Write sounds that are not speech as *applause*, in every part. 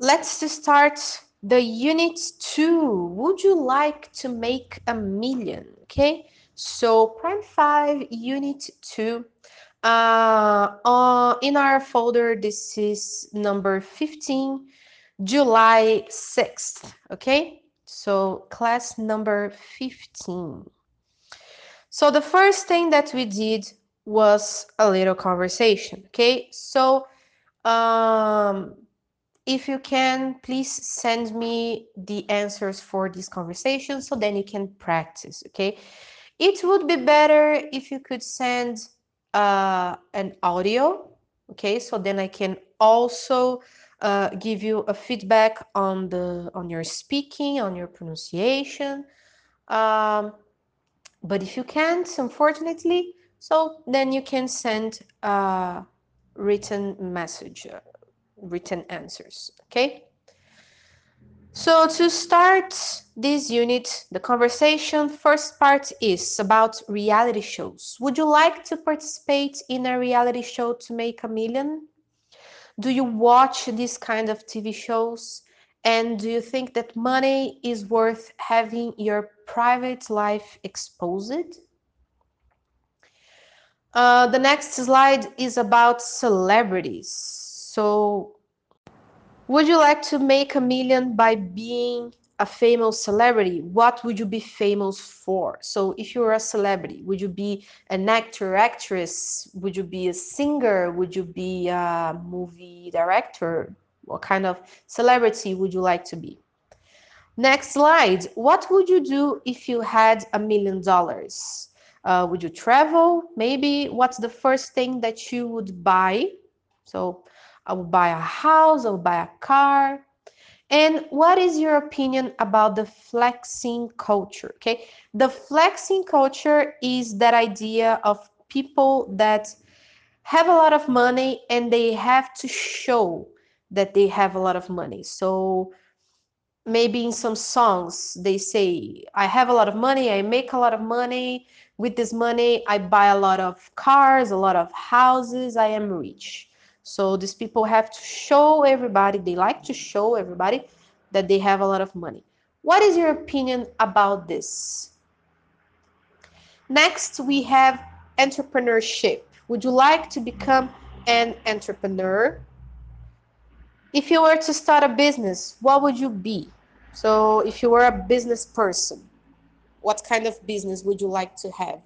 let's start the unit two. Would you like to make a million? Okay, so prime five, unit two. Uh, uh, in our folder, this is number 15, July 6th. Okay, so class number 15. So the first thing that we did was a little conversation. Okay, so um, if you can, please send me the answers for this conversation so then you can practice, okay? It would be better if you could send uh, an audio, okay? So then I can also uh, give you a feedback on the on your speaking, on your pronunciation. Um, but if you can't, unfortunately, so then you can send a written message, uh, written answers, okay? So to start this unit, the conversation, first part is about reality shows. Would you like to participate in a reality show to make a million? Do you watch this kind of TV shows? And do you think that money is worth having your private life exposed? Uh, the next slide is about celebrities. So would you like to make a million by being a famous celebrity? What would you be famous for? So if you're a celebrity, would you be an actor, actress? Would you be a singer? Would you be a movie director? What kind of celebrity would you like to be? Next slide. What would you do if you had a million dollars? Uh, would you travel? Maybe what's the first thing that you would buy? So I will buy a house, I will buy a car. And what is your opinion about the flexing culture? Okay, the flexing culture is that idea of people that have a lot of money and they have to show that they have a lot of money. So maybe in some songs they say, I have a lot of money, I make a lot of money. With this money, I buy a lot of cars, a lot of houses, I am rich. So these people have to show everybody, they like to show everybody that they have a lot of money. What is your opinion about this? Next, we have entrepreneurship. Would you like to become an entrepreneur? If you were to start a business, what would you be? So if you were a business person, what kind of business would you like to have?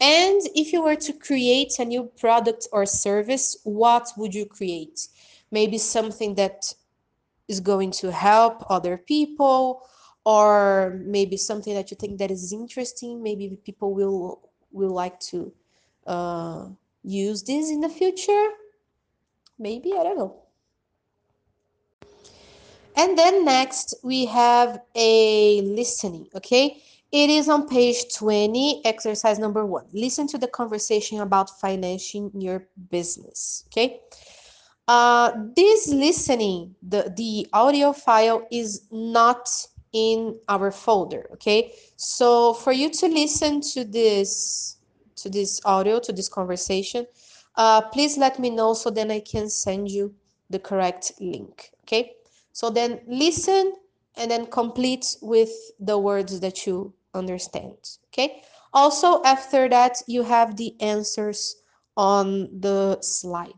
And if you were to create a new product or service, what would you create? Maybe something that is going to help other people or maybe something that you think that is interesting maybe people will will like to uh, use this in the future? Maybe i don't know. And then next we have a listening okay it is on page 20, exercise number one. Listen to the conversation about financing your business. Okay. Uh, this listening, the, the audio file is not in our folder. Okay. So for you to listen to this, to this audio, to this conversation, uh, please let me know so then I can send you the correct link. Okay. So then listen and then complete with the words that you understand. Okay. Also, after that, you have the answers on the slide.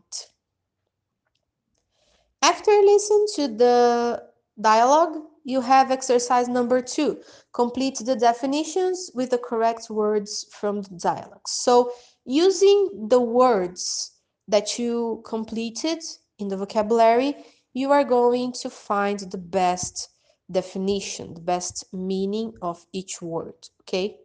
After listen to the dialogue, you have exercise number two. Complete the definitions with the correct words from the dialogue. So using the words that you completed in the vocabulary, you are going to find the best definition, the best meaning of each word, okay?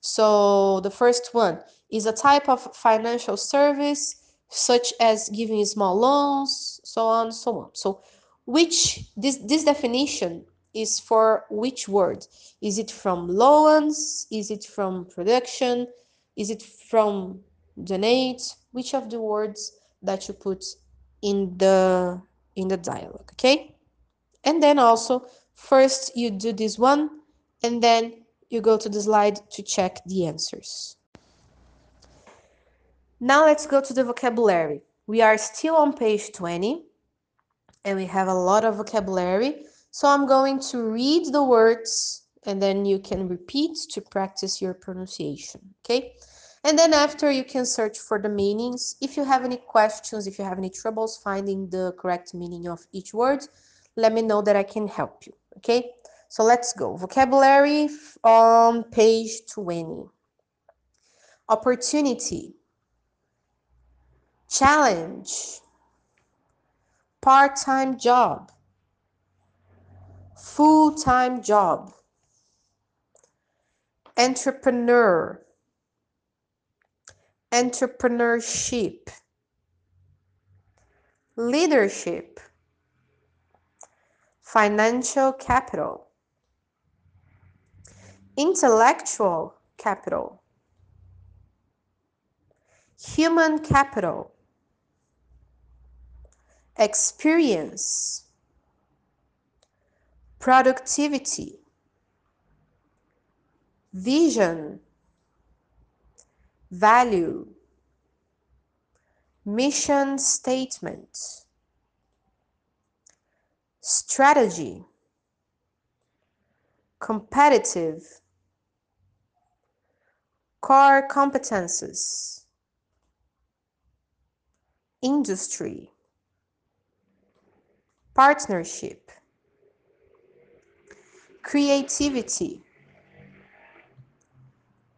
So the first one is a type of financial service such as giving small loans, so on, so on. So which, this, this definition is for which word? Is it from loans? Is it from production? Is it from donate? Which of the words that you put in the in the dialogue, okay? And then also First, you do this one, and then you go to the slide to check the answers. Now let's go to the vocabulary. We are still on page 20. and we have a lot of vocabulary. So I'm going to read the words and then you can repeat to practice your pronunciation, okay? And then after you can search for the meanings. If you have any questions, if you have any troubles finding the correct meaning of each word, let me know that I can help you, okay? So let's go. Vocabulary on page 20. Opportunity. Challenge. Part-time job. Full-time job. Entrepreneur. Entrepreneurship. Leadership. Financial capital. Intellectual capital, human capital, experience, productivity, vision, value, mission statement, strategy, competitive, core competences, industry, partnership, creativity,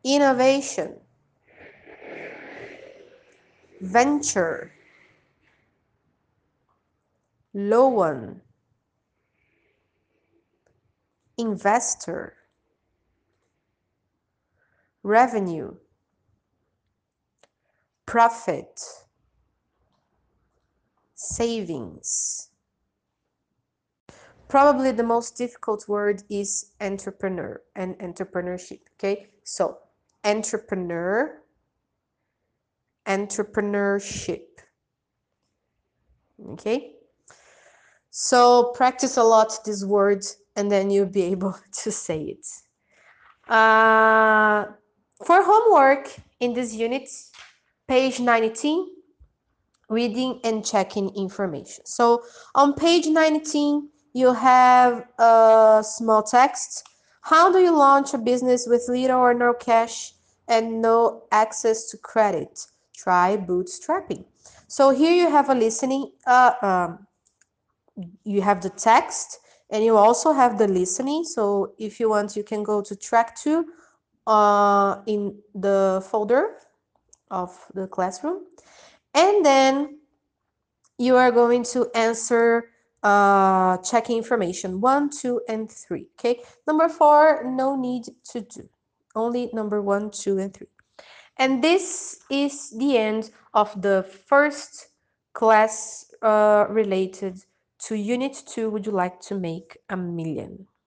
innovation, venture, loan, investor revenue, profit, savings. Probably the most difficult word is entrepreneur and entrepreneurship. Okay, so entrepreneur, entrepreneurship. Okay, so practice a lot these words and then you'll be *laughs* able to say it. Uh, for homework in this unit, page 19, reading and checking information. So on page 19, you have a small text. How do you launch a business with little or no cash and no access to credit? Try bootstrapping. So here you have a listening, uh, um, you have the text and you also have the listening. So if you want, you can go to track two uh, in the folder of the classroom. And then you are going to answer uh, checking information one, two, and three. Okay. Number four, no need to do. Only number one, two, and three. And this is the end of the first class uh, related to unit two. Would you like to make a million?